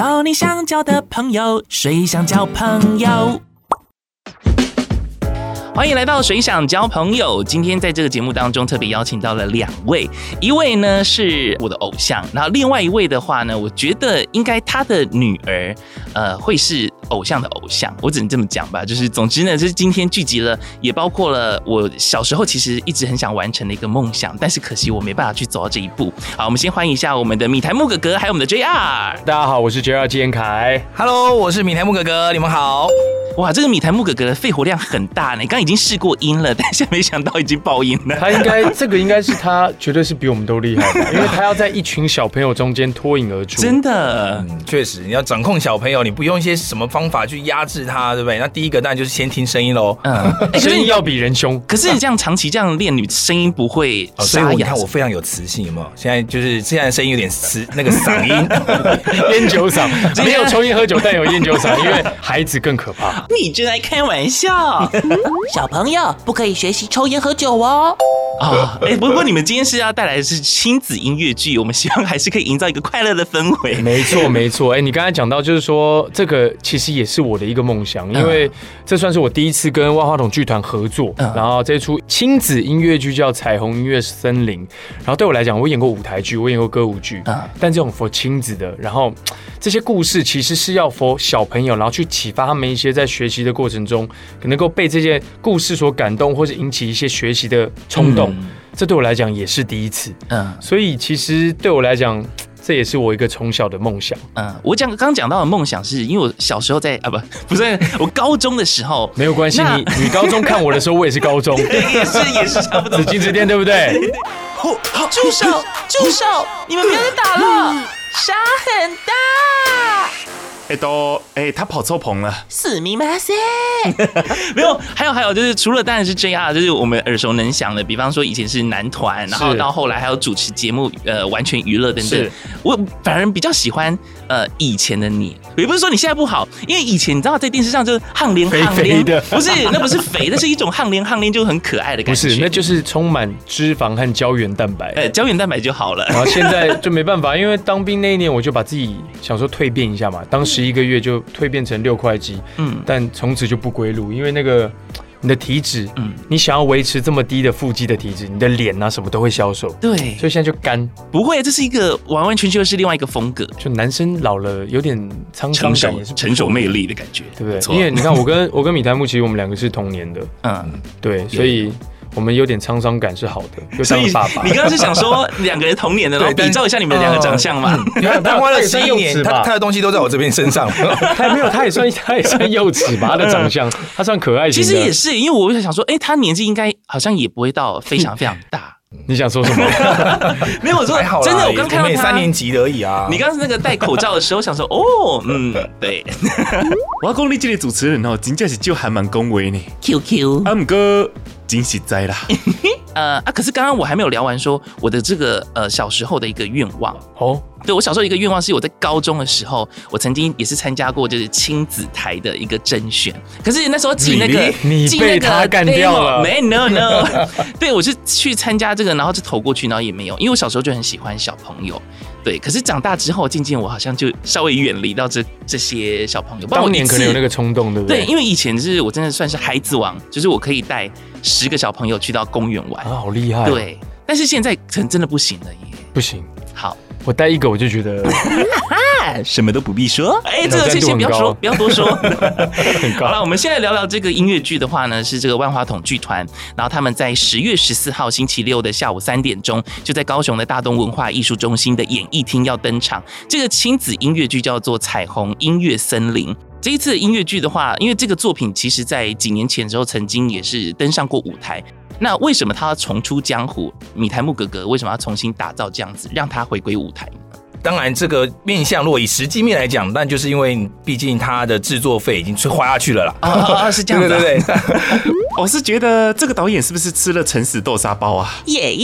交你想交的朋友，谁想交朋友？欢迎来到谁想交朋友。今天在这个节目当中，特别邀请到了两位，一位呢是我的偶像，然后另外一位的话呢，我觉得应该他的女儿，呃，会是偶像的偶像。我只能这么讲吧。就是总之呢，就是今天聚集了，也包括了我小时候其实一直很想完成的一个梦想，但是可惜我没办法去走到这一步。好，我们先欢迎一下我们的米台木哥哥，还有我们的 JR。大家好，我是 JR 纪言凯。Hello，我是米台木哥哥，你们好。哇，这个米台木哥哥的肺活量很大呢，刚已经试过音了，但是没想到已经爆音了。他应该这个应该是他绝对是比我们都厉害的，因为他要在一群小朋友中间脱颖而出。真的，嗯，确实，你要掌控小朋友，你不用一些什么方法去压制他，对不对？那第一个当然就是先听声音喽。嗯，声音要比人凶。可是你这样长期这样练，你声音不会沙哑？所以你看我非常有磁性，有没有？现在就是现在声音有点磁，那个嗓音 烟酒嗓，没有抽烟喝酒，但有烟酒嗓，因为孩子更可怕。你就在。开玩笑，小朋友不可以学习抽烟喝酒哦。啊，哎，不过你们今天是要带来的是亲子音乐剧，我们希望还是可以营造一个快乐的氛围。没错，没错。哎，你刚才讲到，就是说这个其实也是我的一个梦想，因为这算是我第一次跟万花筒剧团合作，然后这出亲子音乐剧叫《彩虹音乐森林》。然后对我来讲，我演过舞台剧，我演过歌舞剧，但这种 for 亲子的，然后这些故事其实是要 for 小朋友，然后去启发他们一些在学习的过程中，可能够被这些故事所感动，或者引起一些学习的冲动。嗯、这对我来讲也是第一次。嗯，所以其实对我来讲，这也是我一个从小的梦想。嗯，我讲刚讲到的梦想，是因为我小时候在啊不 不是我高中的时候，没有关系。你你高中看我的时候，我也是高中，也是也是差不多。紫禁之巅对不对？住手住手！你们不要再打了，沙很大。哎，都哎，他跑错棚了。死密马塞，没有，还有还有，就是除了当然是 JR，就是我们耳熟能详的，比方说以前是男团，然后到后来还有主持节目，呃，完全娱乐等等。我反而比较喜欢呃以前的你，也不是说你现在不好，因为以前你知道在电视上就是汉连汉连的，不是，那不是肥，那是一种汉连汉连就很可爱的感觉。不是，那就是充满脂肪和胶原蛋白。呃，胶原蛋白就好了。然后现在就没办法，因为当兵那一年，我就把自己想说蜕变一下嘛，当时。一个月就蜕变成六块肌，嗯，但从此就不归路，因为那个你的体脂，嗯，你想要维持这么低的腹肌的体脂，你的脸啊什么都会消瘦，对，所以现在就干。不会，这是一个完完全全是另外一个风格，就男生老了有点沧桑感，也是成熟魅力的感觉，对不对？因为你看我跟我跟米台木，其实我们两个是同年的，嗯，对，所以。我们有点沧桑感是好的，所以爸爸，你刚刚是想说 两个人同年的，然后比照一下你们两个长相嘛？他花了十一年，他他的东西都在我这边身上，他没有，他也算他也算幼齿吧？他的长相，他算可爱型。其实也是，因为我就想说，哎，他年纪应该好像也不会到非常非常大。你想说什么？没有，我说真的，我刚看到他三年级而已啊。你刚刚那个戴口罩的时候，想说哦，嗯，对。我要讲你这个主持人哦，真正是就还蛮恭维呢。QQ，阿姆哥。惊喜灾啦，呃啊，可是刚刚我还没有聊完，说我的这个呃小时候的一个愿望。哦，对我小时候一个愿望是我在高中的时候，我曾经也是参加过就是亲子台的一个甄选，可是那时候挤那个你被他干掉了，没 no no，对我是去参加这个，然后就投过去，然后也没有，因为我小时候就很喜欢小朋友。对，可是长大之后，渐渐我好像就稍微远离到这这些小朋友。当年可能有那个冲动，对不对？对，因为以前就是我真的算是孩子王，就是我可以带十个小朋友去到公园玩，啊，好厉害。对，但是现在可能真的不行了耶，不行。好。我带一个我就觉得，什么都不必说。哎，这个先先不要说，不要多说。好了，我们现在聊聊这个音乐剧的话呢，是这个万花筒剧团，然后他们在十月十四号星期六的下午三点钟，就在高雄的大东文化艺术中心的演艺厅要登场。这个亲子音乐剧叫做《彩虹音乐森林》。这一次音乐剧的话，因为这个作品其实在几年前的时候曾经也是登上过舞台。那为什么他要重出江湖？米台木格格为什么要重新打造这样子，让他回归舞台？当然，这个面向如果以实际面来讲，那就是因为毕竟他的制作费已经花下去了啦。啊、哦哦，是这样子、啊，对 对对。我是觉得这个导演是不是吃了诚实豆沙包啊？耶！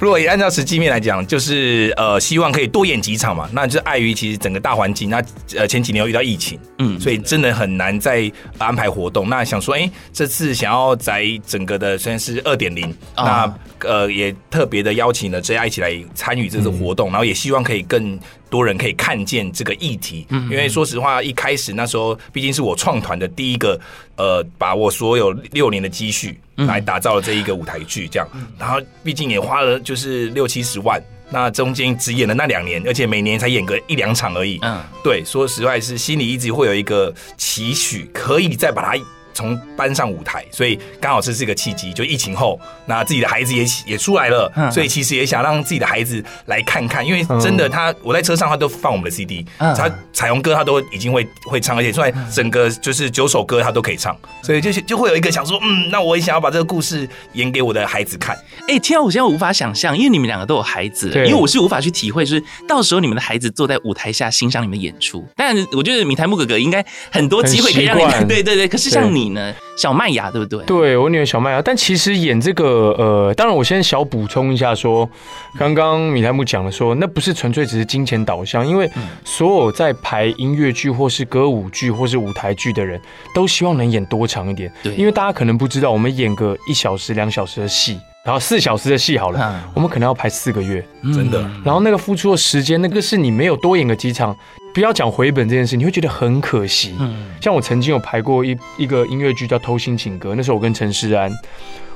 如果以按照实际面来讲，就是呃，希望可以多演几场嘛。那就是碍于其实整个大环境，那呃前几年又遇到疫情，嗯，所以真的很难再安排活动。那想说，哎、欸，这次想要在整个的虽然是二点零，那呃也特别的邀请了 JR 一起来参与这次活动，嗯、然后也希望可以跟。更多人可以看见这个议题。因为说实话，一开始那时候毕竟是我创团的第一个，呃，把我所有六年的积蓄来打造了这一个舞台剧，这样，然后毕竟也花了就是六七十万。那中间只演了那两年，而且每年才演个一两场而已。嗯，对，说实话是心里一直会有一个期许，可以再把它。从搬上舞台，所以刚好这是一个契机。就疫情后，那自己的孩子也也出来了，所以其实也想让自己的孩子来看看。因为真的，他我在车上，他都放我们的 CD，他彩虹歌他都已经会会唱，而且出来整个就是九首歌他都可以唱，所以就是就会有一个想说，嗯，那我也想要把这个故事演给我的孩子看。哎，天啊，我现在无法想象，因为你们两个都有孩子，因为我是无法去体会，就是到时候你们的孩子坐在舞台下欣赏你们的演出。但我觉得米台木哥哥应该很多机会可以让你们，对对对。可是像你呢？小麦芽对不对？对，我女儿小麦芽，但其实演这个呃，当然我先小补充一下说，刚刚米莱姆讲的说，那不是纯粹只是金钱导向，因为所有在排音乐剧或是歌舞剧或是舞台剧的人都希望能演多长一点。对，因为大家可能不知道，我们演个一小时、两小时的戏，然后四小时的戏好了，我们可能要排四个月，真的。然后那个付出的时间，那个是你没有多演个几场。不要讲回本这件事，你会觉得很可惜。嗯，像我曾经有排过一一个音乐剧叫《偷心情歌》，那时候我跟陈诗安，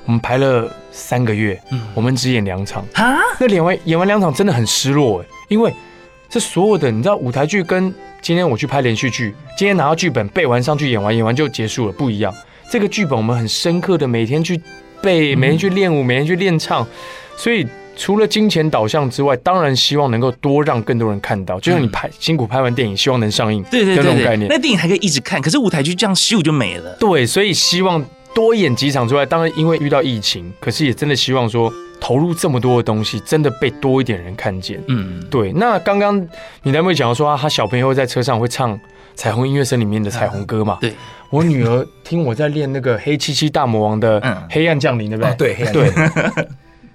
我们排了三个月，嗯，我们只演两场啊。那演完演完两场真的很失落哎，因为这所有的你知道舞台剧跟今天我去拍连续剧，今天拿到剧本背完上去演完演完就结束了不一样。这个剧本我们很深刻的每天去背，每天去练舞，每天去练唱，所以。除了金钱导向之外，当然希望能够多让更多人看到。就像你拍辛苦拍完电影，希望能上映，对对对，这种概念。那电影还可以一直看，可是舞台剧这样咻就没了。对，所以希望多演几场之外，当然因为遇到疫情，可是也真的希望说投入这么多的东西，真的被多一点人看见。嗯，对。那刚刚你男朋友讲到说，他小朋友在车上会唱《彩虹音乐声》里面的彩虹歌嘛？对，我女儿听我在练那个黑漆漆大魔王的《黑暗降临》，对不对？对，对，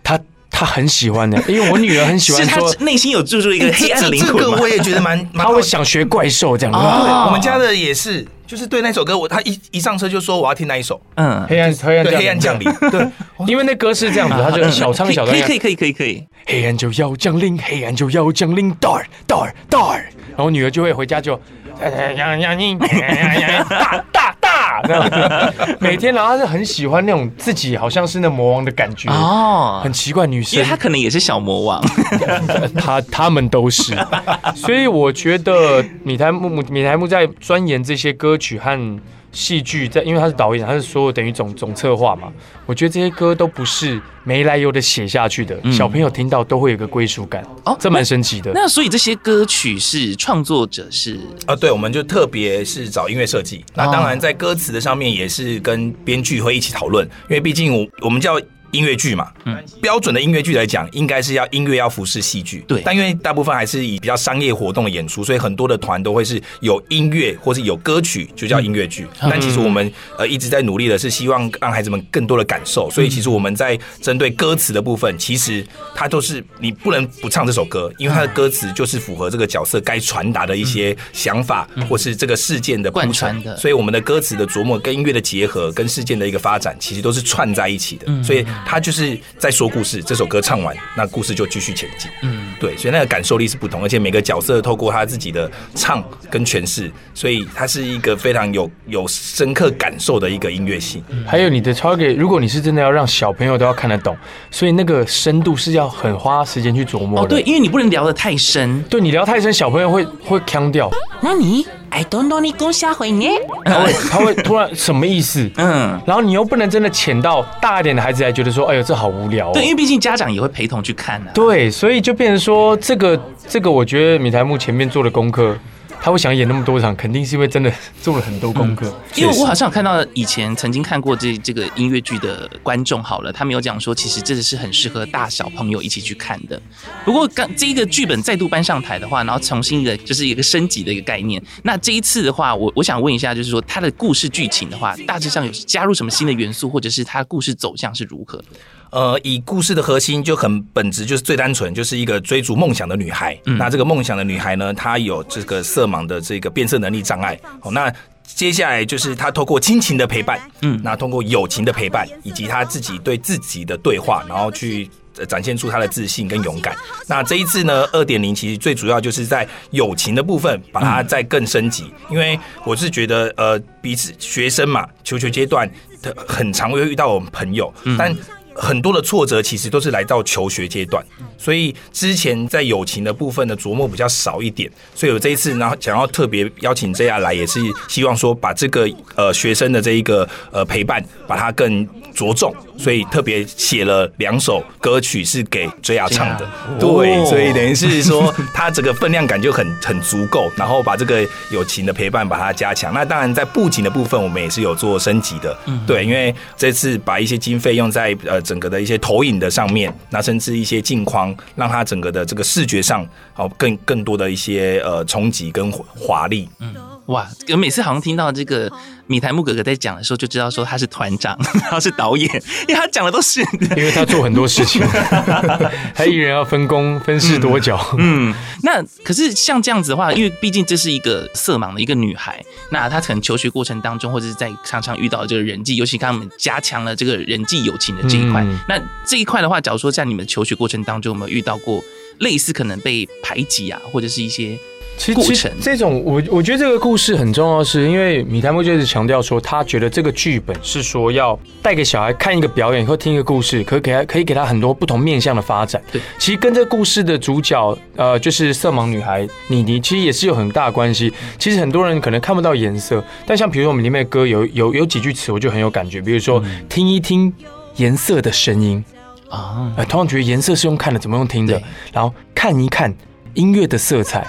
他。他很喜欢的，因为我女儿很喜欢说，内心有住住一个黑暗的灵魂。这个我也觉得蛮，他会想学怪兽这样。对，我们家的也是，就是对那首歌，我他一一上车就说我要听那一首。嗯，黑暗黑暗黑暗降临。对，因为那歌是这样子，他就小唱小唱。可以可以可以可以。黑暗就要降临，黑暗就要降临，dark dark dark。然后女儿就会回家就，大 大。每天，然后他是很喜欢那种自己好像是那魔王的感觉。哦，很奇怪，女生，因为他可能也是小魔王，他他们都是，所以我觉得米台木米台木在钻研这些歌曲和。戏剧在，因为他是导演，他是所有等于总总策划嘛。我觉得这些歌都不是没来由的写下去的，嗯、小朋友听到都会有个归属感哦，这蛮神奇的。那所以这些歌曲是创作者是啊，对，我们就特别是找音乐设计。那当然在歌词的上面也是跟编剧会一起讨论，因为毕竟我我们叫。音乐剧嘛，嗯，标准的音乐剧来讲，应该是要音乐要服侍戏剧，对。但因为大部分还是以比较商业活动的演出，所以很多的团都会是有音乐或是有歌曲，就叫音乐剧。嗯、但其实我们呃一直在努力的是希望让孩子们更多的感受，所以其实我们在针对歌词的部分，其实它都是你不能不唱这首歌，因为它的歌词就是符合这个角色该传达的一些想法，或是这个事件的铺陈的。所以我们的歌词的琢磨跟音乐的结合，跟事件的一个发展，其实都是串在一起的。所以。他就是在说故事，这首歌唱完，那故事就继续前进。嗯，对，所以那个感受力是不同，而且每个角色透过他自己的唱跟诠释，所以它是一个非常有有深刻感受的一个音乐性。还有你的 target，如果你是真的要让小朋友都要看得懂，所以那个深度是要很花时间去琢磨的。哦，对，因为你不能聊得太深，对你聊太深，小朋友会会腔掉。那你？I don't know 你讲下回呢？他会 他会突然什么意思？嗯，然后你又不能真的潜到大一点的孩子来觉得说，哎呦这好无聊。对，因为毕竟家长也会陪同去看啊。对，所以就变成说这个这个，我觉得米台木前面做的功课。他会想演那么多场，肯定是因为真的做了很多功课。因为我好像有看到以前曾经看过这这个音乐剧的观众，好了，他们有讲说，其实这是很适合大小朋友一起去看的。不过刚这一个剧本再度搬上台的话，然后重新的就是一个升级的一个概念。那这一次的话，我我想问一下，就是说它的故事剧情的话，大致上有加入什么新的元素，或者是它故事走向是如何的？呃，以故事的核心就很本质，就是最单纯，就是一个追逐梦想的女孩。嗯、那这个梦想的女孩呢，她有这个色盲的这个变色能力障碍。好，那接下来就是她透过亲情的陪伴，嗯，那通过友情的陪伴，以及她自己对自己的对话，然后去。展现出他的自信跟勇敢。那这一次呢，二点零其实最主要就是在友情的部分，把它再更升级。因为我是觉得，呃，彼此学生嘛，求学阶段很常会遇到我们朋友，但很多的挫折其实都是来到求学阶段，所以之前在友情的部分的琢磨比较少一点。所以我这一次呢，想要特别邀请 JR 来，也是希望说把这个呃学生的这一个呃陪伴，把它更着重。所以特别写了两首歌曲是给 JR 唱的，对，所以等于是说他这个分量感就很 很足够，然后把这个友情的陪伴把它加强。那当然在布景的部分，我们也是有做升级的，对，因为这次把一些经费用在呃整个的一些投影的上面，那甚至一些镜框，让它整个的这个视觉上好更更多的一些呃冲击跟华丽。嗯，哇，我每次好像听到这个。米台木哥哥在讲的时候，就知道说他是团长，他是导演，因为他讲的都是，因为他做很多事情，他一人要分工分饰多角。嗯，那可是像这样子的话，因为毕竟这是一个色盲的一个女孩，那她可能求学过程当中，或者是在常常遇到这个人际，尤其刚刚我们加强了这个人际友情的这一块。嗯、那这一块的话，假如说在你们求学过程当中，有没有遇到过类似可能被排挤啊，或者是一些？其实这种我我觉得这个故事很重要，是因为米台木就是强调说，他觉得这个剧本是说要带给小孩看一个表演或听一个故事，可以给他可以给他很多不同面向的发展。对，其实跟这个故事的主角呃，就是色盲女孩妮妮，其实也是有很大的关系。其实很多人可能看不到颜色，但像比如说我们里面的歌有有有几句词，我就很有感觉，比如说听一听颜色的声音啊，呃，通常觉得颜色是用看的，怎么用听的？然后看一看。音乐的色彩，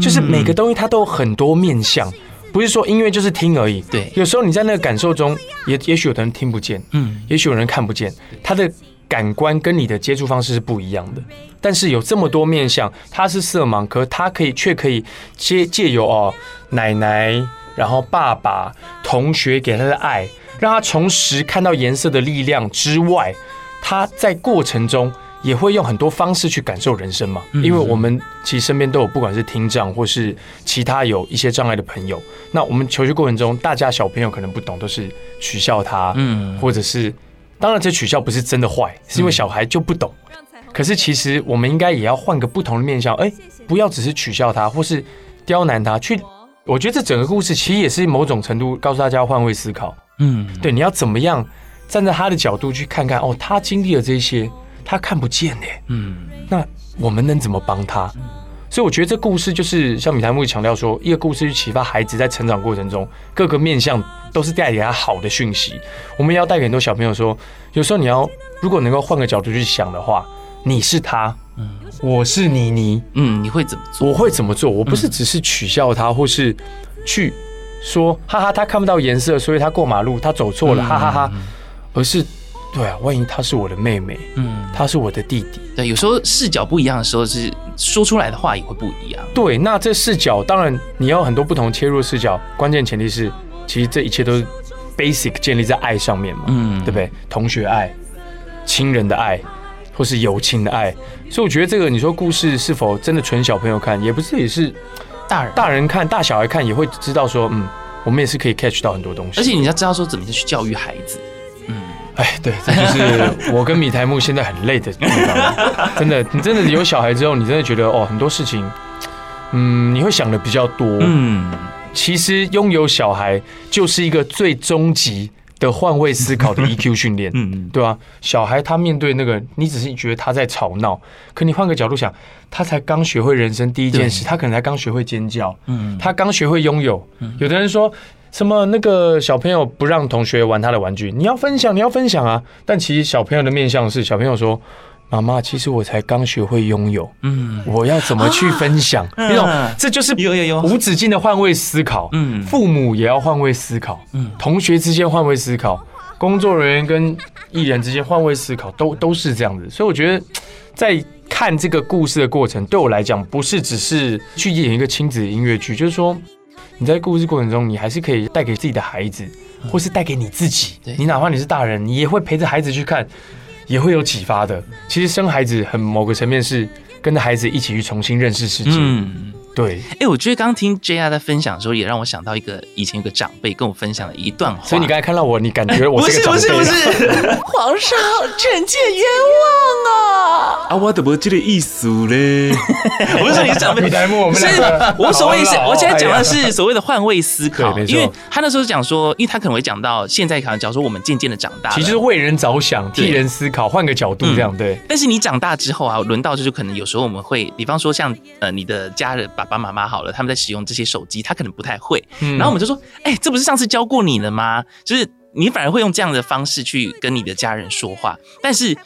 就是每个东西它都有很多面向，不是说音乐就是听而已。对，有时候你在那个感受中，也也许有的人听不见，嗯，也许有人看不见，他的感官跟你的接触方式是不一样的。但是有这么多面相，他是色盲，可他可以却可以借借由哦奶奶，然后爸爸、同学给他的爱，让他重拾看到颜色的力量之外，他在过程中。也会用很多方式去感受人生嘛，因为我们其实身边都有不管是听障或是其他有一些障碍的朋友。那我们求学过程中，大家小朋友可能不懂，都是取笑他，嗯，或者是当然这取笑不是真的坏，是因为小孩就不懂。可是其实我们应该也要换个不同的面向，哎，不要只是取笑他或是刁难他，去。我觉得这整个故事其实也是某种程度告诉大家要换位思考，嗯，对，你要怎么样站在他的角度去看看，哦，他经历了这些。他看不见呢，嗯，那我们能怎么帮他？所以我觉得这故事就是像米台木强调说，一个故事去启发孩子在成长过程中各个面向都是带给他好的讯息。我们要带给很多小朋友说，有时候你要如果能够换个角度去想的话，你是他，嗯，我是妮妮，嗯，你会怎么做？我会怎么做？我不是只是取笑他，或是去说哈哈，他看不到颜色，所以他过马路他走错了，哈哈哈，而是。对啊，万一她是我的妹妹，嗯，她是我的弟弟。对，有时候视角不一样的时候，是说出来的话也会不一样。对，那这视角当然你要很多不同切入视角，关键前提是，其实这一切都是 basic 建立在爱上面嘛，嗯，对不对？同学爱、亲人的爱，或是友情的爱。所以我觉得这个，你说故事是否真的纯小朋友看，也不是，也是大人大人看，大小孩看也会知道说，嗯，我们也是可以 catch 到很多东西。而且你要知道说，怎么去教育孩子。哎，对，这就是我跟米台木现在很累的地方。真的，你 真的有小孩之后，你真的觉得哦，很多事情，嗯，你会想的比较多。嗯，其实拥有小孩就是一个最终极的换位思考的 EQ 训练。嗯，对吧？小孩他面对那个，你只是觉得他在吵闹，可你换个角度想，他才刚学会人生第一件事，他可能才刚学会尖叫。嗯，他刚学会拥有。有的人说。什么？那个小朋友不让同学玩他的玩具，你要分享，你要分享啊！但其实小朋友的面向是，小朋友说：“妈妈，其实我才刚学会拥有，嗯，我要怎么去分享？那种、啊、这就是有有有无止境的换位思考。嗯，父母也要换位思考，嗯，同学之间换位思考，工作人员跟艺人之间换位思考，都都是这样子。所以我觉得，在看这个故事的过程，对我来讲，不是只是去演一个亲子音乐剧，就是说。你在故事过程中，你还是可以带给自己的孩子，或是带给你自己。你哪怕你是大人，你也会陪着孩子去看，也会有启发的。其实生孩子很某个层面是跟着孩子一起去重新认识世界。嗯，对，哎，我觉得刚刚听 JR 在分享的时候，也让我想到一个以前有个长辈跟我分享了一段话。所以你刚才看到我，你感觉我是？不是不是不是，皇上臣妾冤枉啊！啊，我怎么这个意思嘞？我是说你是长辈，你来摸我们两个。我所谓是，我现在讲的是所谓的换位思考，因为他那时候讲说，因为他可能会讲到现在可能讲说我们渐渐的长大，其实为人着想，替人思考，换个角度这样对。但是你长大之后啊，轮到就是可能有时候我们会，比方说像呃你的家人爸爸妈妈好了，他们在使用这些手机，他可能不太会，然后我们就说，哎，这不是上次教过你了吗？就是你反而会用这样的方式去跟你的家人说话，但是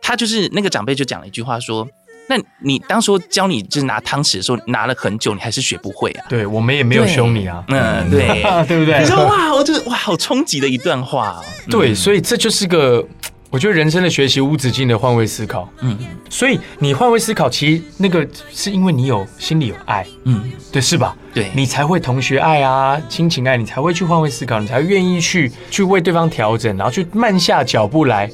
他就是那个长辈就讲了一句话说。那你当初教你就是拿汤匙的时候拿了很久，你还是学不会啊？对，我们也没有凶你啊。嗯，对，对不对？你说哇，我就是哇，好冲击的一段话。对，所以这就是个我觉得人生的学习无止境的换位思考。嗯，所以你换位思考，其实那个是因为你有心里有爱。嗯，对，是吧？对，你才会同学爱啊，亲情爱，你才会去换位思考，你才愿意去去为对方调整，然后去慢下脚步来。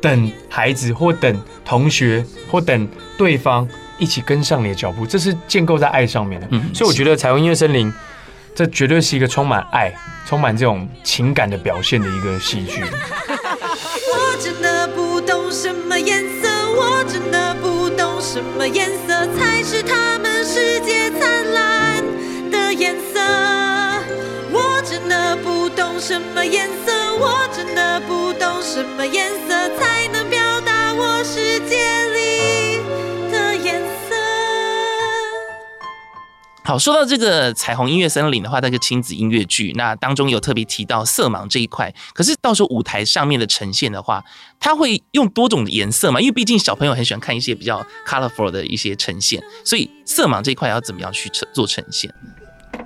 等孩子，或等同学，或等对方一起跟上你的脚步，这是建构在爱上面的。嗯，所以我觉得《彩虹音乐森林》这绝对是一个充满爱、充满这种情感的表现的一个戏剧。懂什么颜色，我真的不懂什么颜色才是他们世界灿烂的颜色。我真的不懂什么颜色，我真的不懂什么颜色才能表达我世界。好，说到这个彩虹音乐森林的话，那个亲子音乐剧，那当中有特别提到色盲这一块。可是到时候舞台上面的呈现的话，它会用多种颜色嘛？因为毕竟小朋友很喜欢看一些比较 colorful 的一些呈现，所以色盲这一块要怎么样去做呈现？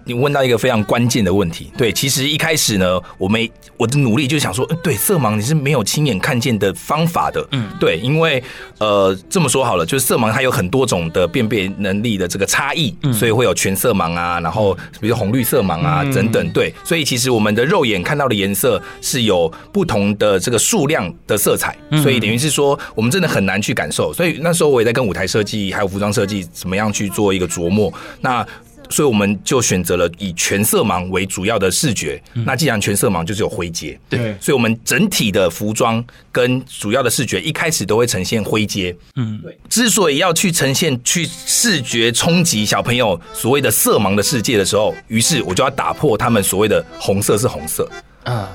你问到一个非常关键的问题，对，其实一开始呢，我们我的努力就是想说，对，色盲你是没有亲眼看见的方法的，嗯，对，因为呃这么说好了，就是色盲它有很多种的辨别能力的这个差异，嗯，所以会有全色盲啊，然后比如红绿色盲啊等等，对，所以其实我们的肉眼看到的颜色是有不同的这个数量的色彩，所以等于是说我们真的很难去感受，所以那时候我也在跟舞台设计还有服装设计怎么样去做一个琢磨，那。所以我们就选择了以全色盲为主要的视觉。那既然全色盲，就是有灰阶。对，所以我们整体的服装跟主要的视觉一开始都会呈现灰阶。嗯，对。之所以要去呈现去视觉冲击小朋友所谓的色盲的世界的时候，于是我就要打破他们所谓的红色是红色。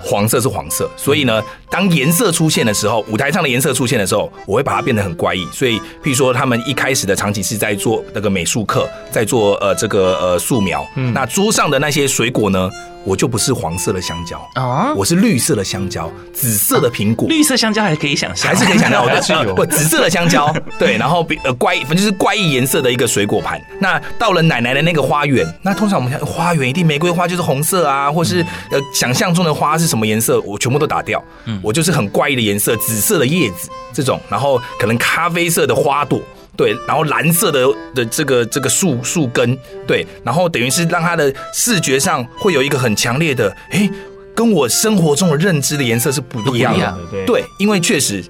黄色是黄色，所以呢，当颜色出现的时候，舞台上的颜色出现的时候，我会把它变得很怪异。所以，譬如说，他们一开始的场景是在做那个美术课，在做呃这个呃素描，嗯，那桌上的那些水果呢？我就不是黄色的香蕉啊，我是绿色的香蕉，紫色的苹果，绿色香蕉还可以想象，还是可以想象，我的 是有不紫色的香蕉，对，然后比呃怪，反正就是怪异颜色的一个水果盘。那到了奶奶的那个花园，那通常我们想花园一定玫瑰花就是红色啊，或是呃想象中的花是什么颜色，我全部都打掉，嗯，我就是很怪异的颜色，紫色的叶子这种，然后可能咖啡色的花朵。对，然后蓝色的的这个这个树树根，对，然后等于是让他的视觉上会有一个很强烈的，诶，跟我生活中的认知的颜色是不一样的，对，对，因为确实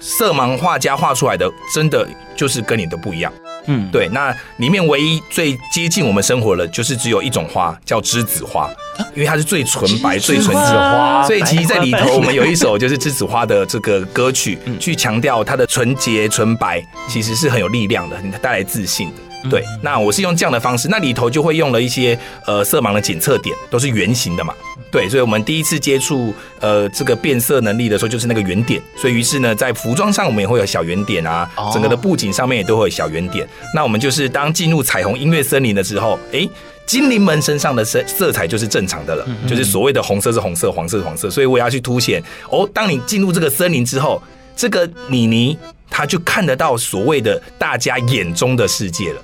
色盲画家画出来的真的就是跟你的不一样。嗯，对，那里面唯一最接近我们生活的，就是只有一种花，叫栀子花，因为它是最纯白、最纯净。的花，所以其实在里头我们有一首就是栀子花的这个歌曲，去强调它的纯洁、纯白，其实是很有力量的，很带来自信的。对，那我是用这样的方式，那里头就会用了一些呃色盲的检测点，都是圆形的嘛。对，所以我们第一次接触呃这个变色能力的时候，就是那个圆点。所以于是呢，在服装上我们也会有小圆点啊，整个的布景上面也都会有小圆点。那我们就是当进入彩虹音乐森林的时候，哎，精灵们身上的色色彩就是正常的了，就是所谓的红色是红色，黄色是黄色。所以我要去凸显哦，当你进入这个森林之后，这个妮妮她就看得到所谓的大家眼中的世界了。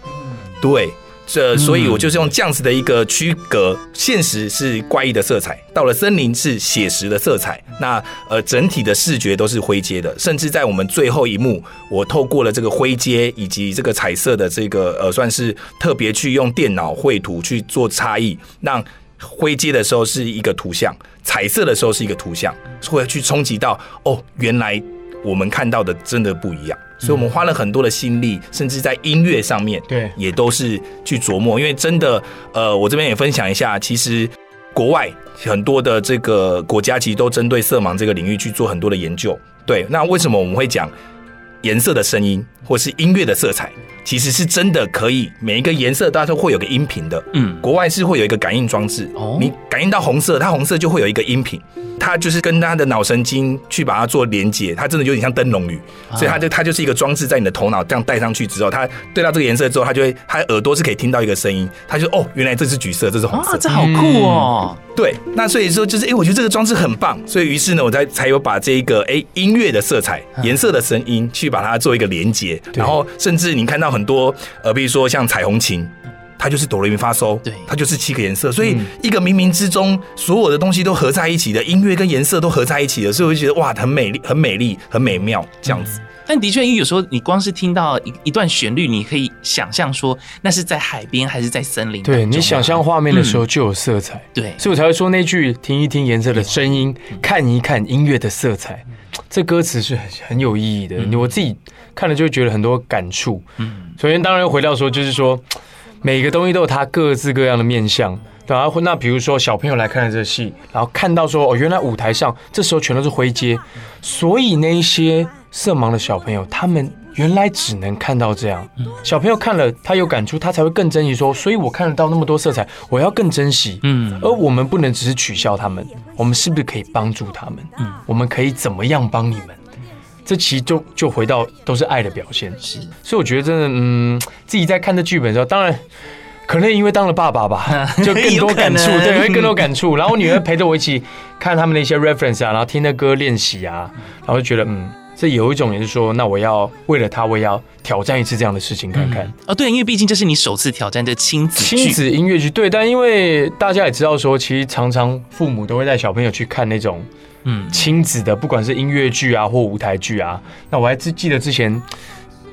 对，这所以我就是用这样子的一个区隔，现实是怪异的色彩，到了森林是写实的色彩。那呃，整体的视觉都是灰阶的，甚至在我们最后一幕，我透过了这个灰阶以及这个彩色的这个呃，算是特别去用电脑绘图去做差异，让灰阶的时候是一个图像，彩色的时候是一个图像，会去冲击到哦，原来我们看到的真的不一样。所以我们花了很多的心力，甚至在音乐上面，对，也都是去琢磨。因为真的，呃，我这边也分享一下，其实国外很多的这个国家其实都针对色盲这个领域去做很多的研究。对，那为什么我们会讲颜色的声音，或是音乐的色彩？其实是真的可以，每一个颜色它都会有个音频的。嗯，国外是会有一个感应装置，哦，你感应到红色，它红色就会有一个音频。它就是跟它的脑神经去把它做连接，它真的有点像灯笼鱼，所以它就它就是一个装置在你的头脑这样戴上去之后，它对到这个颜色之后，它就会它耳朵是可以听到一个声音，它就哦，原来这是橘色，这是红色，这好酷哦。对，那所以说就是哎，我觉得这个装置很棒，所以于是呢，我才才有把这一个哎音乐的色彩、颜色的声音去把它做一个连接，然后甚至你看到很多呃，比如说像彩虹琴。它就是哆来咪发嗦，对，它就是七个颜色，所以一个冥冥之中，所有的东西都合在一起的，音乐跟颜色都合在一起的，所以我就觉得哇，很美丽，很美丽，很美妙这样子。嗯、但的确，因为有时候你光是听到一一段旋律，你可以想象说那是在海边还是在森林。对，你想象画面的时候就有色彩，嗯、对，所以我才会说那句听一听颜色的声音，看一看音乐的色彩，这歌词是很很有意义的。嗯、我自己看了就会觉得很多感触。嗯，首先当然回到说就是说。每个东西都有它各自各样的面向，然后那比如说小朋友来看这戏，然后看到说哦，原来舞台上这时候全都是灰阶，所以那一些色盲的小朋友，他们原来只能看到这样。小朋友看了他有感触，他才会更珍惜说，所以我看得到那么多色彩，我要更珍惜。嗯，而我们不能只是取笑他们，我们是不是可以帮助他们？嗯，我们可以怎么样帮你们？这其实就就回到都是爱的表现，是，所以我觉得真的，嗯，自己在看这剧本的时候，当然可能因为当了爸爸吧，就更多感触，对，会更多感触。然后我女儿陪着我一起看他们的一些 reference 啊，然后听那歌练习啊，然后就觉得，嗯，这有一种也是说，那我要为了他，我也要挑战一次这样的事情看看。嗯、哦，对，因为毕竟这是你首次挑战的亲子亲子音乐剧，对，但因为大家也知道说，其实常常父母都会带小朋友去看那种。嗯，亲子的，不管是音乐剧啊或舞台剧啊，那我还记记得之前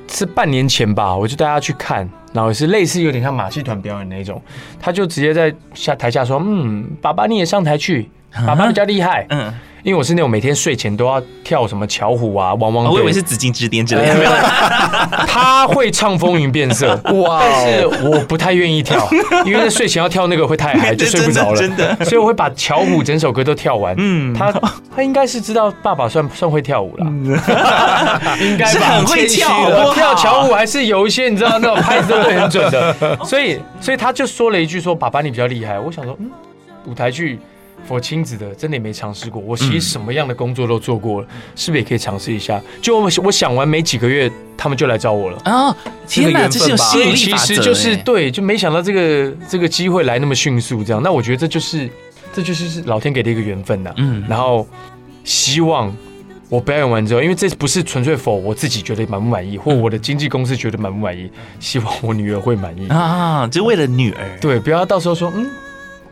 是半年前吧，我就带他去看，然后是类似有点像马戏团表演那种，他就直接在下台下说：“嗯，爸爸你也上台去，爸爸比较厉害。”嗯。因为我是那种每天睡前都要跳什么巧虎啊、汪汪队，我以为是紫禁之巅之类的。他会唱风云变色，哇！但是我不太愿意跳，因为在睡前要跳那个会太嗨，就睡不着了。真的，所以我会把巧虎整首歌都跳完。嗯，他他应该是知道爸爸算算会跳舞了，应该吧？很会跳，跳巧虎还是有一些你知道那种拍子都很准的。所以所以他就说了一句说：“爸爸你比较厉害。”我想说，嗯，舞台剧。我亲子的真的也没尝试过，我其实什么样的工作都做过了，嗯、是不是也可以尝试一下？就我我想完没几个月，他们就来找我了啊！天哪，这是有吸引力其实就是对，就没想到这个这个机会来那么迅速，这样。那我觉得这就是这就是是老天给的一个缘分呐。嗯，然后希望我表演完之后，因为这不是纯粹 for 我自己觉得满不满意，或我的经纪公司觉得满不满意，希望我女儿会满意啊！就为了女儿，对，不要到时候说嗯，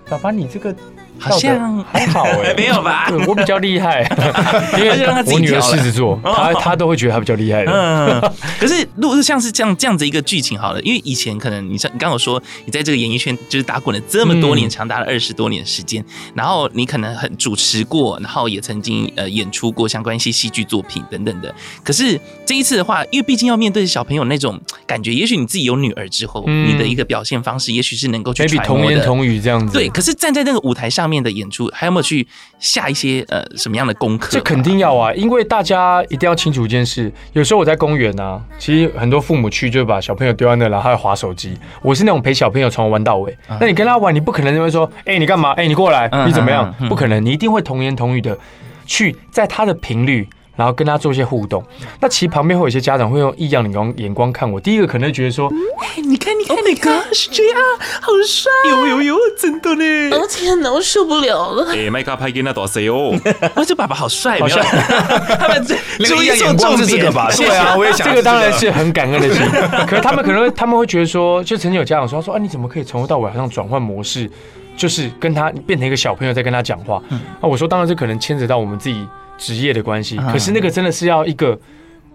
爸爸你这个。好像还好哎，没有吧？我比较厉害，因为我女儿狮子座，她她都会觉得她比较厉害的。嗯，可是如果是像是这样这样子一个剧情好了，因为以前可能你像你刚刚有说，你在这个演艺圈就是打滚了这么多年，长达了二十多年时间，然后你可能很主持过，然后也曾经呃演出过相关一些戏剧作品等等的。可是这一次的话，因为毕竟要面对小朋友那种感觉，也许你自己有女儿之后，你的一个表现方式，也许是能够去比童言童语这样子。对，可是站在那个舞台上。面的演出还有没有去下一些呃什么样的功课？这肯定要啊，因为大家一定要清楚一件事。有时候我在公园啊，其实很多父母去就把小朋友丢在那，然后他会滑手机。我是那种陪小朋友从头玩到尾。嗯、那你跟他玩，你不可能就会说，哎、欸，你干嘛？哎、欸，你过来，你怎么样？不可能，你一定会童言童语的去在他的频率。然后跟他做一些互动，那其实旁边会有一些家长会用异样的眼光眼光看我。第一个可能觉得说，哎，你看，你看那个是这样，好帅，有有有，真的嘞！哦天哪，我受不了了。哎，麦克拍给那多谁哦？我这爸爸好帅，好帅。他们这注意眼光是这个吧？对啊，我也想。这个当然是很感恩的心。可是他们可能会，他们会觉得说，就曾经有家长说，说啊，你怎么可以从头到尾好像转换模式，就是跟他变成一个小朋友在跟他讲话？那我说，当然这可能牵扯到我们自己。职业的关系，可是那个真的是要一个，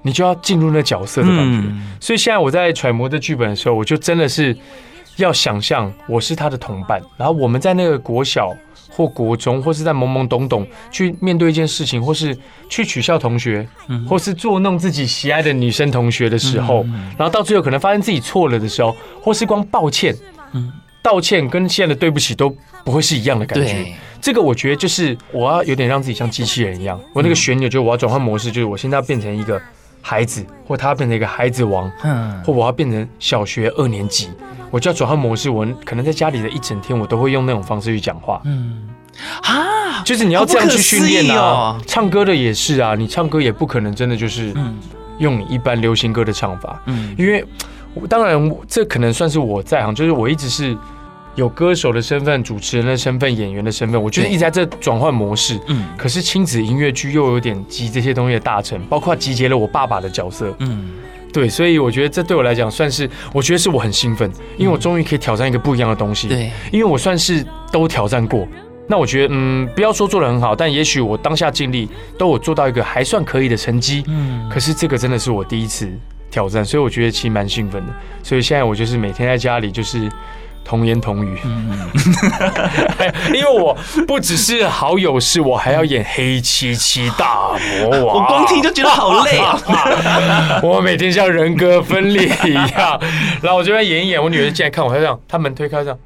你就要进入那角色的感觉。所以现在我在揣摩这剧本的时候，我就真的是要想象我是他的同伴，然后我们在那个国小或国中，或是在懵懵懂懂去面对一件事情，或是去取笑同学，或是捉弄自己喜爱的女生同学的时候，然后到最后可能发现自己错了的时候，或是光抱歉，道歉跟现在的对不起都不会是一样的感觉。这个我觉得就是我要有点让自己像机器人一样，我那个旋钮就是我要转换模式，就是我现在要变成一个孩子，或他要变成一个孩子王，或我要变成小学二年级。我就要转换模式，我可能在家里的一整天，我都会用那种方式去讲话。嗯，啊，就是你要这样去训练啊。唱歌的也是啊，你唱歌也不可能真的就是用你一般流行歌的唱法。嗯，因为当然这可能算是我在行，就是我一直是有歌手的身份、主持人的身份、演员的身份，我觉得一直在这转换模式。嗯，可是亲子音乐剧又有点集这些东西的大成，包括集结了我爸爸的角色。嗯。对，所以我觉得这对我来讲算是，我觉得是我很兴奋，因为我终于可以挑战一个不一样的东西。对，因为我算是都挑战过，那我觉得，嗯，不要说做的很好，但也许我当下尽力都有做到一个还算可以的成绩。嗯，可是这个真的是我第一次挑战，所以我觉得其实蛮兴奋的。所以现在我就是每天在家里就是。童言童语，因为我不只是好友是我还要演黑漆漆大魔王，我光听就觉得好累啊！我每天像人格分裂一样，然后我就在演一演，我女儿进来看我，她这样，她门推开这样，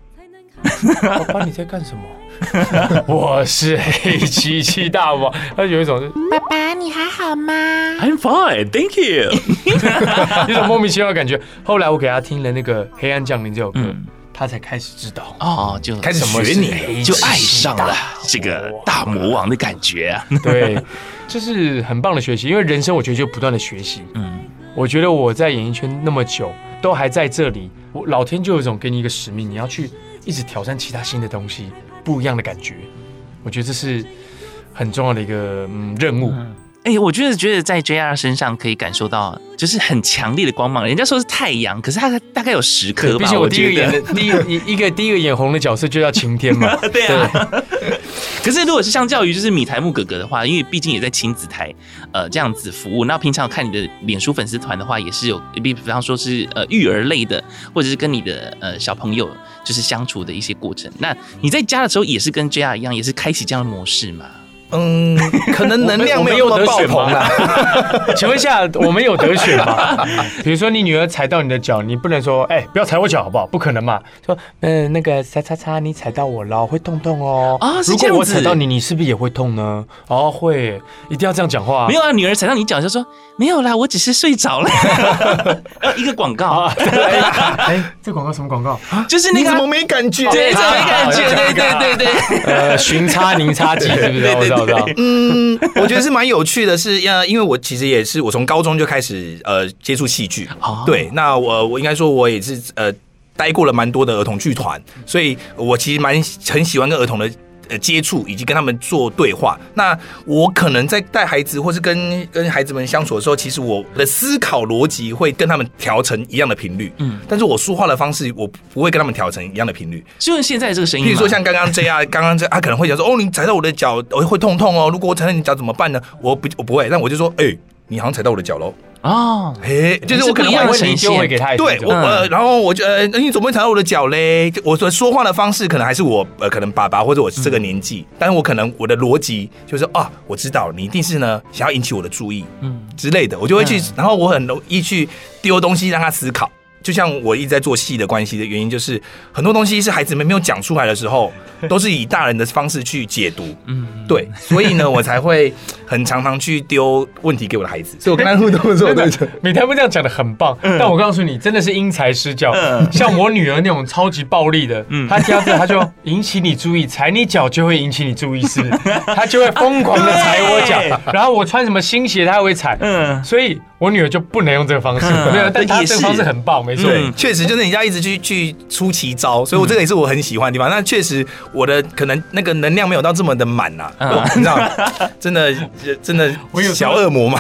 爸爸你在干什么？我是黑漆漆大王，他有一种是爸爸你还好吗？I'm fine, thank you。一种莫名其妙的感觉。后来我给他听了那个《黑暗降临》这首歌。他才开始知道哦，就开始学你，就爱上了这个大魔王的感觉啊！对，这是很棒的学习，因为人生我觉得就不断的学习。嗯，我觉得我在演艺圈那么久，都还在这里，我老天就有一种给你一个使命，你要去一直挑战其他新的东西，不一样的感觉。我觉得这是很重要的一个嗯任务。哎、欸，我就是觉得在 JR 身上可以感受到，就是很强烈的光芒。人家说是太阳，可是他大概有十颗吧。毕竟我第一个演的第一一一个第一个眼红的角色就叫晴天嘛。对啊。可是如果是相较于就是米台木哥哥的话，因为毕竟也在亲子台呃这样子服务，那平常看你的脸书粉丝团的话，也是有比比方说是呃育儿类的，或者是跟你的呃小朋友就是相处的一些过程。那你在家的时候也是跟 JR 一样，也是开启这样的模式吗？嗯，可能能量没有那么爆棚啊。请问一下，我们有得选吗？比如说你女儿踩到你的脚，你不能说，哎、欸，不要踩我脚，好不好？不可能嘛。说，嗯，那个擦擦擦，你踩到我了，会痛痛哦。啊，如果我踩到你，你是不是也会痛呢？哦，会，一定要这样讲话。没有啊，女儿踩到你脚就说没有啦，我只是睡着了。一个广告啊，哎，这广告什么广告？就是那个怎么没感觉？对，没感觉？对对对对。呃，寻差宁叉机，是不是？嗯，我觉得是蛮有趣的是，是呃，因为我其实也是我从高中就开始呃接触戏剧，对，那我我应该说我也是呃待过了蛮多的儿童剧团，所以我其实蛮很喜欢跟儿童的。呃，接触以及跟他们做对话，那我可能在带孩子或是跟跟孩子们相处的时候，其实我的思考逻辑会跟他们调成一样的频率，嗯，但是我说话的方式，我不会跟他们调成一样的频率。就是现在这个声音，比如说像刚刚这样，刚刚这他可能会讲说，哦，你踩到我的脚，我会痛痛哦。如果我踩到你脚怎么办呢？我不，我不会，但我就说，哎、欸，你好像踩到我的脚喽。哦，嘿，就是我可能会呈现。给他，对我呃，然后我就呃，你怎么会踩到我的脚嘞？我说说话的方式可能还是我呃，可能爸爸或者我是这个年纪，但是我可能我的逻辑就是啊，我知道你一定是呢想要引起我的注意，嗯。之类的，我就会去，然后我很容易去丢东西让他思考。就像我一直在做戏的关系的原因，就是很多东西是孩子们没有讲出来的时候，都是以大人的方式去解读。嗯，对，所以呢，我才会很常常去丢问题给我的孩子。所以我跟他互动的时候，对，米苔目这样讲的很棒。但我告诉你，真的是因材施教。像我女儿那种超级暴力的，她听到这她就引起你注意，踩你脚就会引起你注意，是不是？她就会疯狂的踩我脚，然后我穿什么新鞋，她还会踩。嗯，所以。我女儿就不能用这个方式，没有，但她这个方式很棒，没错，确实就是人家一直去去出奇招，所以我这个也是我很喜欢的地方。那确实我的可能那个能量没有到这么的满呐，你知道？真的真的，我有小恶魔嘛，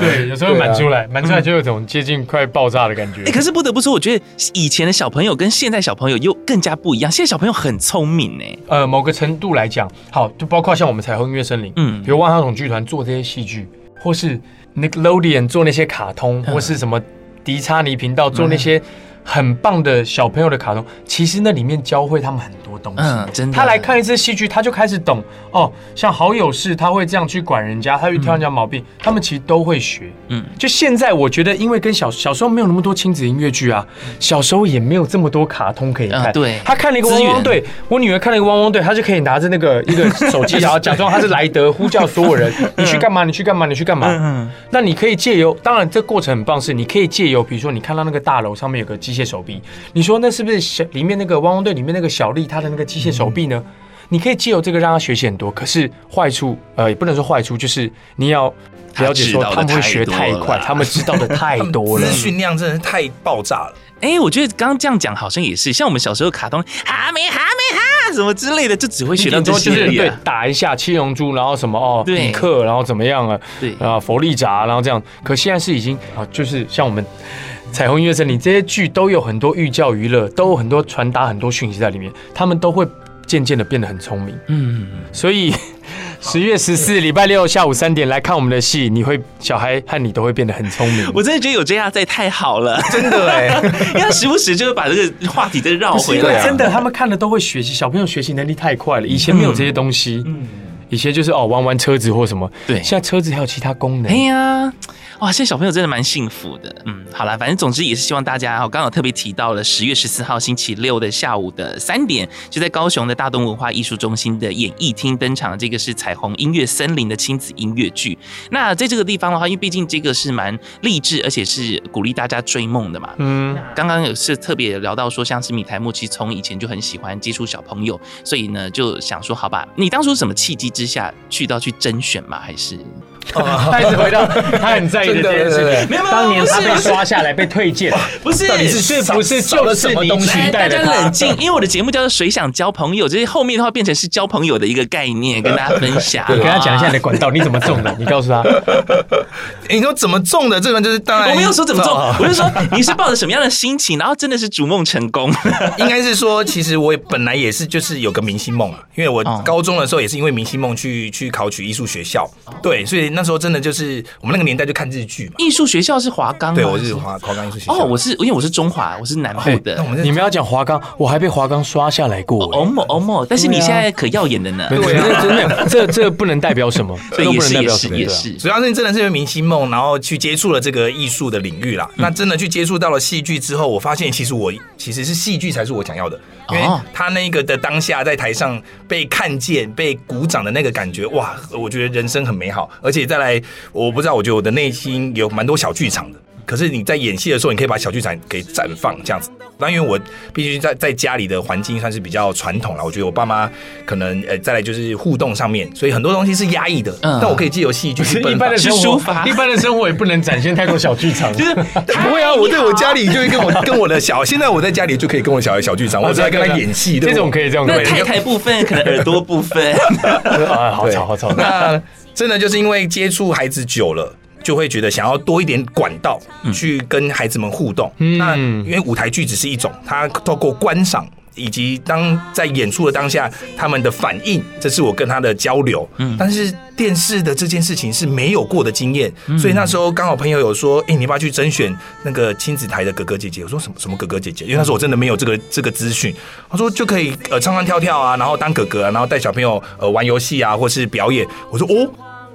对，有时候满出来，满出来就有种接近快爆炸的感觉。哎，可是不得不说，我觉得以前的小朋友跟现在小朋友又更加不一样。现在小朋友很聪明哎，呃，某个程度来讲，好，就包括像我们彩虹音乐森林，嗯，比如万花筒剧团做这些戏剧，或是。Nickelodeon 做那些卡通，或是什么迪查尼频道做那些很棒的小朋友的卡通，其实那里面教会他们很多东西。嗯，真的。他来看一次戏剧，他就开始懂哦。像好友是，他会这样去管人家，他会挑人家毛病，嗯、他们其实都会学。嗯，就现在我觉得，因为跟小小时候没有那么多亲子音乐剧啊，小时候也没有这么多卡通可以看。嗯、对，他看了一个汪汪队，我女儿看了一个汪汪队，她就可以拿着那个一个手机，然后假装他是莱德，呼叫所有人：“你去干嘛？你去干嘛？你去干嘛？”嗯，那你可以借由，当然这过程很棒，是你可以借由，比如说你看到那个大楼上面有个机械手臂，你说那是不是小里面那个汪汪队里面那个小丽她的那个机械手臂呢？你可以借由这个让他学习很多，可是坏处呃也不能说坏处，就是你要了解说他们会学太快，他们知道的太多了，资讯量真的是太爆炸了。哎，我觉得刚刚这样讲好像也是，像我们小时候卡通哈没哈没哈什么之类的，就只会学到这些，对，打一下七龙珠，然后什么哦，比克，然后怎么样了，对啊，佛利扎，然后这样。可现在是已经啊，就是像我们。彩虹音乐森林这些剧都有很多寓教于乐，都有很多传达很多讯息在里面，他们都会渐渐的变得很聪明。嗯，所以十月十四礼拜六下午三点来看我们的戏，你会小孩和你都会变得很聪明。我真的觉得有这样在太好了，真的哎，因为时不时就会把这个话题再绕回来。真的，他们看了都会学习，小朋友学习能力太快了，以前没有这些东西。嗯，以前就是哦玩玩车子或什么，对，现在车子还有其他功能。哎呀。哇，现在小朋友真的蛮幸福的。嗯，好啦，反正总之也是希望大家，我刚好特别提到了十月十四号星期六的下午的三点，就在高雄的大东文化艺术中心的演艺厅登场。这个是彩虹音乐森林的亲子音乐剧。那在这个地方的话，因为毕竟这个是蛮励志，而且是鼓励大家追梦的嘛。嗯，刚刚也是特别聊到说，像是米台木，其实从以前就很喜欢接触小朋友，所以呢就想说，好吧，你当初什么契机之下去到去甄选吗？还是？开始回到 他很在意的这件事，没有没有，当年他被刷下来被推荐，不是，你是是不是就是什么东西？大家冷静，因为我的节目叫做“谁想交朋友”，就是后面的话变成是交朋友的一个概念，跟大家分享。你跟他讲一下你的管道，你怎么中的？你告诉他，你说怎么中的？这个就是当然，我没有说怎么中，我是说你是抱着什么样的心情，然后真的是逐梦成功。应该是说，其实我本来也是就是有个明星梦啊，因为我高中的时候也是因为明星梦去去考取艺术学校，对，所以。那时候真的就是我们那个年代就看日剧嘛。艺术学校是华冈，对，我是华华冈艺术学校。哦，我是因为我是中华，我是南部的。那我们你们要讲华冈，我还被华冈刷下来过。哦莫哦莫，但是你现在可耀眼的呢。对，真的，这这不能代表什么，这都不能代表什么。也是，主要是真的是因为明星梦，然后去接触了这个艺术的领域啦。那真的去接触到了戏剧之后，我发现其实我其实是戏剧才是我想要的，因为他那个的当下在台上被看见、被鼓掌的那个感觉，哇，我觉得人生很美好，而且再来。我不知道，我觉得我的内心有蛮多小剧场的。可是你在演戏的时候，你可以把小剧场给绽放这样子。那因为我必须在在家里的环境算是比较传统了，我觉得我爸妈可能呃再来就是互动上面，所以很多东西是压抑的。嗯，但我可以借由戏剧去一般的生活，一般的生活也不能展现太多小剧场。就是 不会啊，我对我家里就会跟我跟我的小，现在我在家里就可以跟我小孩小剧场，我在跟他演戏。这种可以这样。那太太部分可能耳朵部分 啊，好吵好吵。那。真的就是因为接触孩子久了，就会觉得想要多一点管道去跟孩子们互动。嗯、那因为舞台剧只是一种，他透过观赏以及当在演出的当下他们的反应，这是我跟他的交流。嗯，但是电视的这件事情是没有过的经验，所以那时候刚好朋友有说：“哎，你要不要去甄选那个亲子台的哥哥姐姐？”我说：“什么什么哥哥姐姐？”因为那时候我真的没有这个这个资讯。他说：“就可以呃唱唱跳跳啊，然后当哥哥啊，然后带小朋友呃玩游戏啊，或是表演。”我说：“哦。”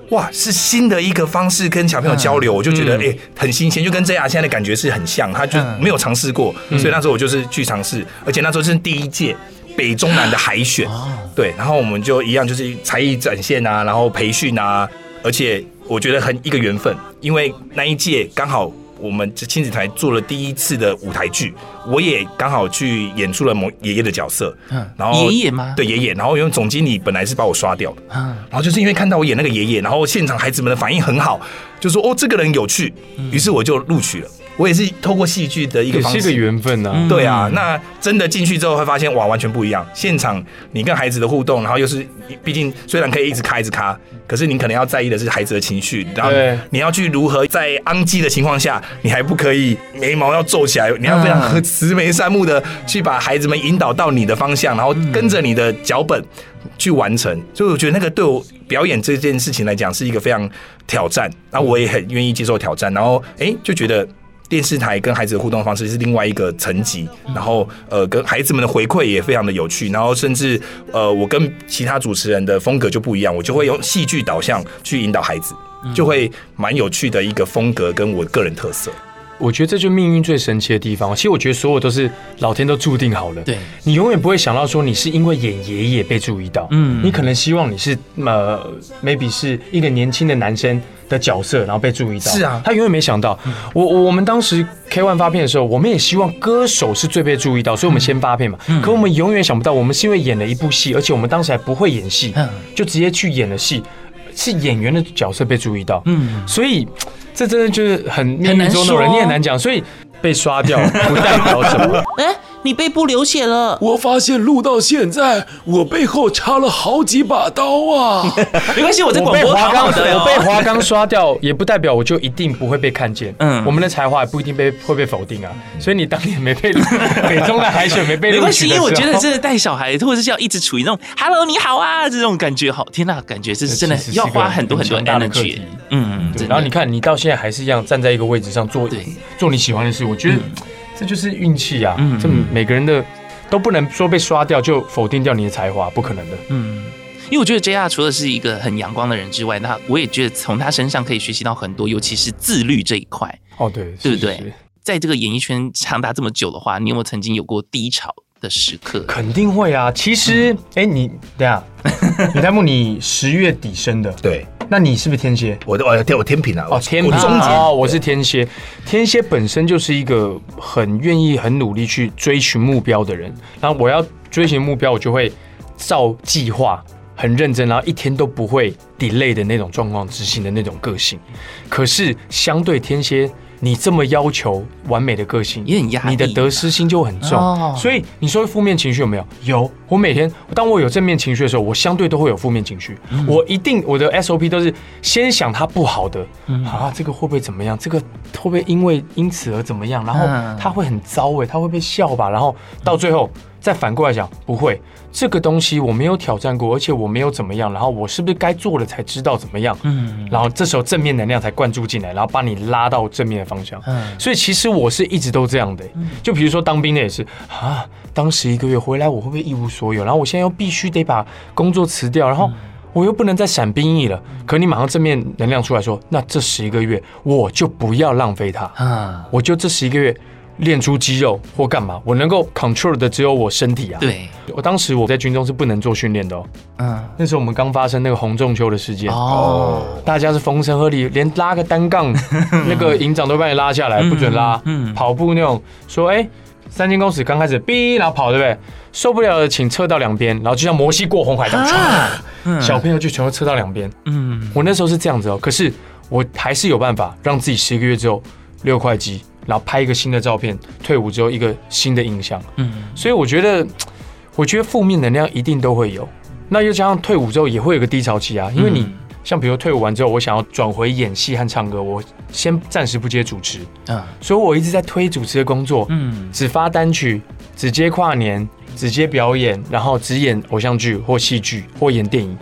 哇，是新的一个方式跟小朋友交流，我就觉得哎、欸、很新鲜，就跟 JR 现在的感觉是很像，他就没有尝试过，所以那时候我就是去尝试，而且那时候是第一届北中南的海选，对，然后我们就一样就是才艺展现啊，然后培训啊，而且我觉得很一个缘分，因为那一届刚好。我们这亲子台做了第一次的舞台剧，我也刚好去演出了某爷爷的角色。嗯，然后爷爷吗？对，爷爷。然后因为总经理本来是把我刷掉的。嗯，然后就是因为看到我演那个爷爷，然后现场孩子们的反应很好，就说哦，这个人有趣，于是我就录取了。我也是透过戏剧的一个方式，是个缘分呐。对啊，那真的进去之后会发现哇，完全不一样。现场你跟孩子的互动，然后又是毕竟虽然可以一直咔一直咔，可是你可能要在意的是孩子的情绪，然后你要去如何在安静的情况下，你还不可以眉毛要皱起来，你要非常慈眉善目的去把孩子们引导到你的方向，然后跟着你的脚本去完成。所以我觉得那个对我表演这件事情来讲是一个非常挑战，然后我也很愿意接受挑战，然后哎就觉得。电视台跟孩子的互动方式是另外一个层级，然后呃，跟孩子们的回馈也非常的有趣，然后甚至呃，我跟其他主持人的风格就不一样，我就会用戏剧导向去引导孩子，就会蛮有趣的一个风格跟我个人特色。我觉得这就是命运最神奇的地方。其实我觉得所有都是老天都注定好了。对，你永远不会想到说你是因为演爷爷被注意到。嗯，你可能希望你是呃，maybe 是一个年轻的男生的角色，然后被注意到。是啊，他永远没想到。我我们当时 K One 发片的时候，我们也希望歌手是最被注意到，所以我们先发片嘛。可我们永远想不到，我们是因为演了一部戏，而且我们当时还不会演戏，就直接去演了戏，是演员的角色被注意到。嗯，所以。这真的就是很命运中的人，你很难讲，所以被刷掉不代表什么。哎。你背部流血了，我发现录到现在，我背后插了好几把刀啊！没关系，我在广播好好的。我被华冈刷掉，也不代表我就一定不会被看见。嗯，我们的才华也不一定被会被否定啊。所以你当年没被北 中的海选没被没关系，因为我觉得真的带小孩，或者是要一直处于那种 “hello 你好啊”这种感觉，好天呐，感觉这是真的要花很多很多 energy。嗯，然后你看，你到现在还是一样站在一个位置上做做你喜欢的事，我觉得。这就是运气啊！嗯，这每个人的都不能说被刷掉就否定掉你的才华，不可能的。嗯，因为我觉得 JR 除了是一个很阳光的人之外，那我也觉得从他身上可以学习到很多，尤其是自律这一块。哦，对，对不对？在这个演艺圈长达这么久的话，你有没有曾经有过低潮的时刻？肯定会啊！其实，哎，你等下，李台木，你十月底生的，对。那你是不是天蝎？我的我天我天平啊！哦，天秤哦，我是天蝎。天蝎本身就是一个很愿意、很努力去追寻目标的人。然后我要追寻目标，我就会照计划，很认真，然后一天都不会 delay 的那种状况执行的那种个性。可是相对天蝎。你这么要求完美的个性，也很压力，你的得失心就很重。哦、所以你说负面情绪有没有？有。我每天当我有正面情绪的时候，我相对都会有负面情绪。嗯、我一定我的 SOP 都是先想他不好的，嗯、啊，这个会不会怎么样？这个会不会因为因此而怎么样？然后他会很糟诶，他会被笑吧？然后到最后。再反过来讲，不会，这个东西我没有挑战过，而且我没有怎么样，然后我是不是该做了才知道怎么样？嗯，然后这时候正面能量才灌注进来，然后把你拉到正面的方向。嗯，所以其实我是一直都这样的。就比如说当兵的也是啊，当时一个月回来，我会不会一无所有？然后我现在又必须得把工作辞掉，然后我又不能再闪兵役了。可你马上正面能量出来说，那这十一个月我就不要浪费它啊，我就这十一个月。练出肌肉或干嘛，我能够 control 的只有我身体啊。对，我当时我在军中是不能做训练的哦。嗯，那时候我们刚发生那个洪仲秋的事件哦，大家是风声鹤唳，连拉个单杠，那个营长都把你拉下来，不准拉。嗯，跑步那种说，哎，三千公尺刚开始，哔，然后跑对不对？受不了的，请撤到两边，然后就像摩西过红海这样，小朋友就全部撤到两边。嗯，我那时候是这样子哦，可是我还是有办法让自己十个月之后六块肌。然后拍一个新的照片，退伍之后一个新的印象。嗯，所以我觉得，我觉得负面能量一定都会有。那又加上退伍之后也会有个低潮期啊，因为你像比如退伍完之后，我想要转回演戏和唱歌，我先暂时不接主持。嗯，所以我一直在推主持的工作。嗯，只发单曲，只接跨年，只接表演，然后只演偶像剧或戏剧或演电影。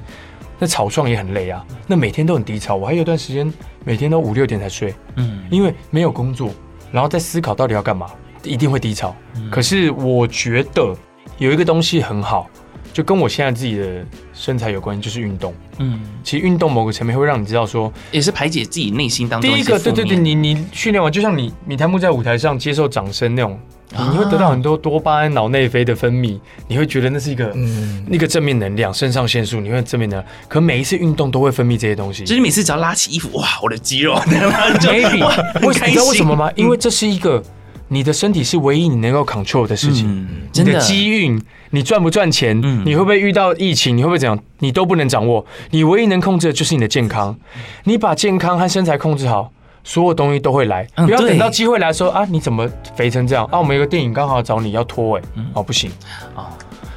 那草创也很累啊，那每天都很低潮。我还有一段时间每天都五六点才睡。嗯，因为没有工作。然后再思考到底要干嘛，一定会低潮。嗯、可是我觉得有一个东西很好，就跟我现在自己的身材有关，就是运动。嗯，其实运动某个层面会让你知道说，也是排解自己内心当中。第一个，对对对，你你训练完，就像你米台木在舞台上接受掌声那种。你会得到很多多巴胺、脑内啡的分泌，你会觉得那是一个嗯，那个正面能量，肾上腺素，你会正面能量。可每一次运动都会分泌这些东西。其实每次只要拉起衣服，哇，我的肌肉，maybe，你知道为什么吗？因为这是一个你的身体是唯一你能够 control 的事情。你的机运，你赚不赚钱，你会不会遇到疫情，你会不会怎样，你都不能掌握。你唯一能控制的就是你的健康。你把健康和身材控制好。所有东西都会来，不要等到机会来说啊！你怎么肥成这样啊？我们有个电影刚好找你要拖哎，哦不行啊！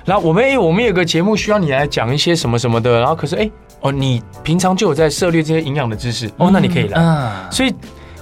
然后我们哎，我们有个节目需要你来讲一些什么什么的，然后可是哎哦，你平常就有在涉猎这些营养的知识哦，那你可以来。所以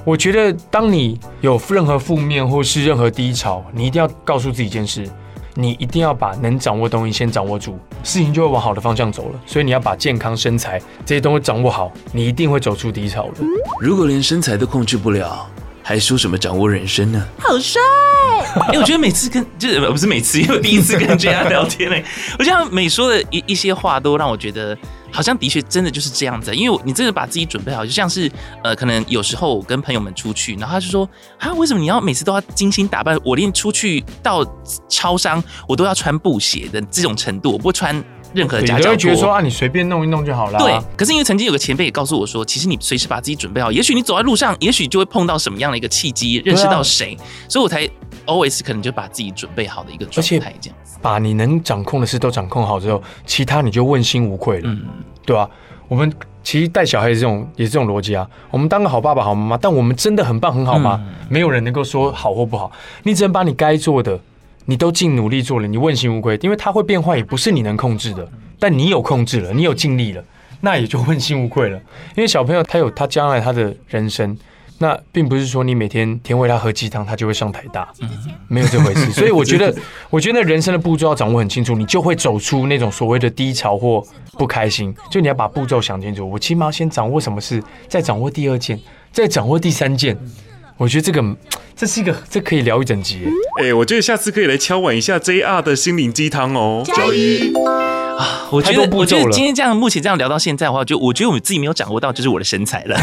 我觉得，当你有任何负面或是任何低潮，你一定要告诉自己一件事。你一定要把能掌握的东西先掌握住，事情就会往好的方向走了。所以你要把健康、身材这些东西掌握好，你一定会走出低潮的。如果连身材都控制不了，还说什么掌握人生呢？好帅！哎，我觉得每次跟就是不是每次，因为第一次跟 JR 聊天嘞，我觉得每说的一一些话都让我觉得。好像的确真的就是这样子，因为你真的把自己准备好，就像是呃，可能有时候我跟朋友们出去，然后他就说啊，为什么你要每次都要精心打扮？我连出去到超商，我都要穿布鞋的这种程度，我不穿任何夹脚拖。你会觉得说啊，你随便弄一弄就好了。对，可是因为曾经有个前辈也告诉我说，其实你随时把自己准备好，也许你走在路上，也许就会碰到什么样的一个契机，认识到谁，所以我才 always 可能就把自己准备好的一个状态，这样子。把你能掌控的事都掌控好之后，其他你就问心无愧了。嗯。对啊，我们其实带小孩子这种也是这种逻辑啊。我们当个好爸爸、好妈妈，但我们真的很棒、很好吗？嗯、没有人能够说好或不好。你只能把你该做的，你都尽努力做了，你问心无愧。因为他会变坏，也不是你能控制的。但你有控制了，你有尽力了，那也就问心无愧了。因为小朋友他有他将来他的人生。那并不是说你每天天喂他喝鸡汤，他就会上台大，没有这回事。所以我觉得，我觉得人生的步骤要掌握很清楚，你就会走出那种所谓的低潮或不开心。就你要把步骤想清楚，我起码先掌握什么事，再掌握第二件，再掌握第三件。我觉得这个这是一个，这可以聊一整集。哎，我觉得下次可以来敲碗一下 JR 的心灵鸡汤哦。交一。啊，我觉得我觉得今天这样，目前这样聊到现在的话，就我觉得我们自己没有掌握到，就是我的身材了。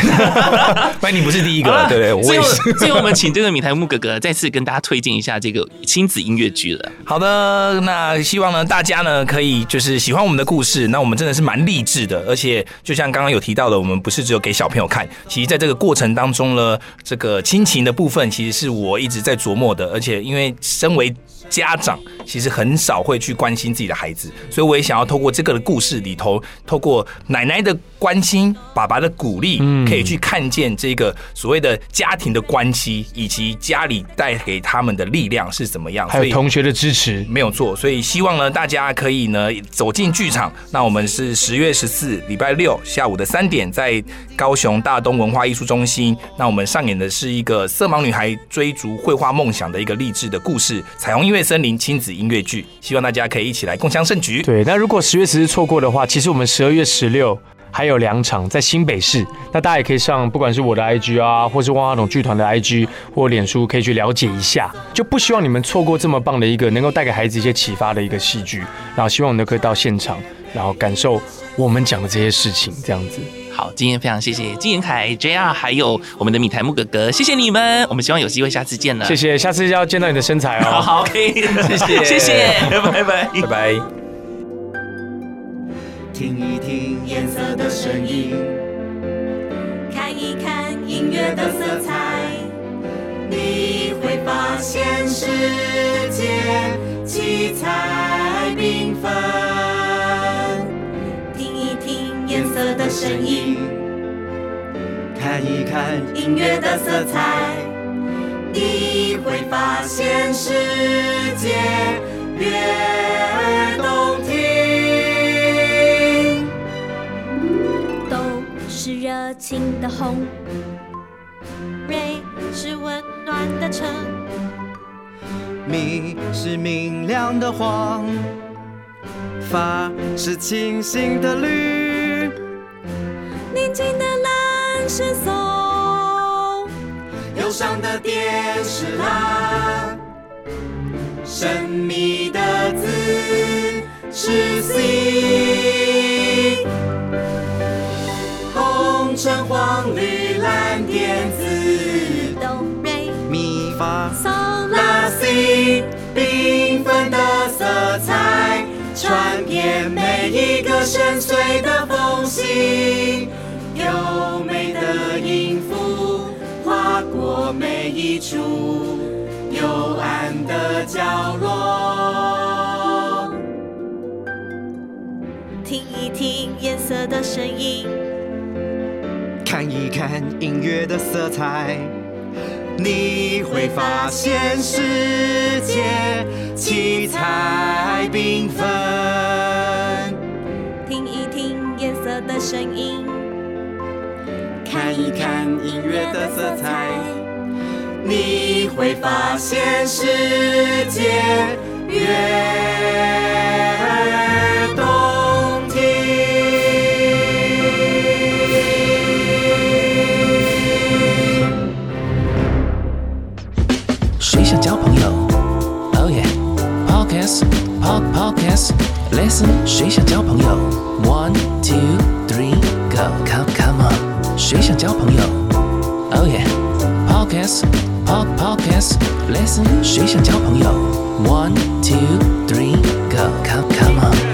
那你不是第一个了，对对，我也是。最后我们请这个米台木哥哥再次跟大家推荐一下这个亲子音乐剧了。好的，那希望呢大家呢可以就是喜欢我们的故事，那我们真的是蛮励志的，而且就像刚刚有提到的，我们不是只有给小朋友看，其实在这个过程当中呢，这个亲情的部分其实是我一直在琢磨的，而且因为身为。家长其实很少会去关心自己的孩子，所以我也想要透过这个的故事里头，透过奶奶的关心、爸爸的鼓励，可以去看见这个所谓的家庭的关系，以及家里带给他们的力量是怎么样。还有同学的支持，没有错。所以希望呢，大家可以呢走进剧场。那我们是十月十四礼拜六下午的三点，在高雄大东文化艺术中心。那我们上演的是一个色盲女孩追逐绘画梦想的一个励志的故事，彩虹音乐。森林亲子音乐剧，希望大家可以一起来共襄盛举。对，那如果十月十日错过的话，其实我们十二月十六还有两场在新北市，那大家也可以上，不管是我的 IG 啊，或是万花筒剧团的 IG 或脸书，可以去了解一下。就不希望你们错过这么棒的一个能够带给孩子一些启发的一个戏剧，然后希望你们可以到现场，然后感受我们讲的这些事情，这样子。好，今天非常谢谢金延凯 JR，还有我们的米台木哥哥，谢谢你们，我们希望有机会下次见了。谢谢，下次要见到你的身材哦。好，OK，谢谢，谢谢，拜拜，拜拜。听一听颜色的声音，看一看音乐的色彩，你会发现世界七彩缤纷。听一听颜色的声音，看一看音乐的色彩，你会发现世界悦耳动是热情的红，瑞是温暖的橙，米是明亮的黄，发是清新的绿。宁静的蓝是松，忧伤的靛是蓝，神秘的紫是 C，橙黄绿蓝靛紫哆瑞咪发嗦拉西，缤纷的色彩传遍每一个深邃的缝隙。优美的音符划过每一处幽暗的角落，听一听颜色的声音，看一看音乐的色彩，你会发现世界七彩缤纷。听一听颜色的声音。看一看音乐的色彩，你会发现世界越 Podcast，Listen，谁想交朋友？One two three go，Come come on，谁想交朋友？Oh yeah，Podcast，Pod Podcast，Listen，谁想交朋友？One two three go，Come come on。